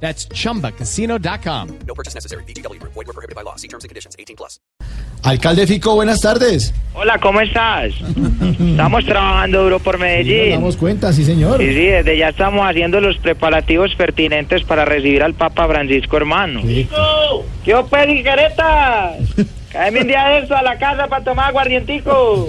That's chumbacasino.com. No purchase necessary. BGW. Void were prohibited by law. See terms and conditions. 18 plus. Alcalde Fico, buenas tardes. Hola, ¿cómo estás? Estamos trabajando duro por Nos Medellín. damos cuenta, sí señor. Sí, sí, desde ya estamos haciendo los preparativos pertinentes para recibir al Papa Francisco, hermano. Sí. ¿Qué opedi, caretas? Cáeme un día de esto a la casa para tomar aguardientico.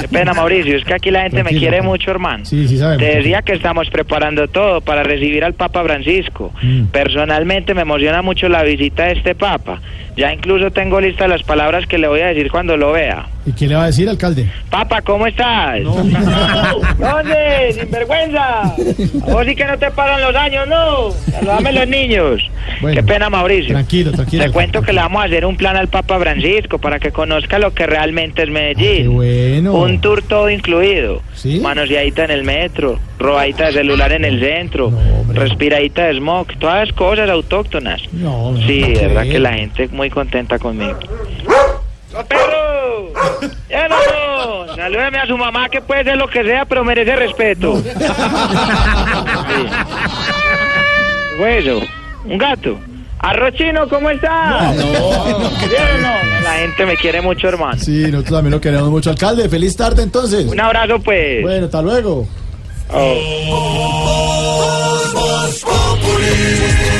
Qué pena, Mauricio, es que aquí la gente me quiere mucho, hermano. Sí, sí sabemos. Te decía que estamos preparando todo para recibir al Papa Francisco. Mm. Personalmente me emociona mucho la visita de este Papa. Ya incluso tengo listas las palabras que le voy a decir cuando lo vea. ¿Y qué le va a decir, alcalde? Papa, ¿cómo estás? ¿Dónde? ¡Sinvergüenza! A vos sí que no te pagan los años, ¿no? Saludame los niños. Bueno, Qué pena, Mauricio. tranquilo, tranquilo. Te cuento que le vamos a hacer un plan al Papa Francisco para que conozca lo que realmente es Medellín. Qué bueno. Un tour todo incluido. ¿Sí? Manoseadita en el metro, robadita de celular en el centro, No, hombre. respiradita de smog, todas las cosas autóctonas. No, no, Sí, no puede. verdad que la gente muy contenta conmigo. ¡Oh, perro! ¡Llévalo! Salúdeme a su mamá que puede ser lo que sea, pero merece respeto. Sí. ¿Qué fue eso? ¿Un gato? Arrochino, ¿cómo está? No, no, ¿Bien o no? La gente me quiere mucho, hermano. Sí, nosotros también lo queremos mucho, alcalde. Feliz tarde entonces. Un abrazo, pues. Bueno, hasta luego. Lunes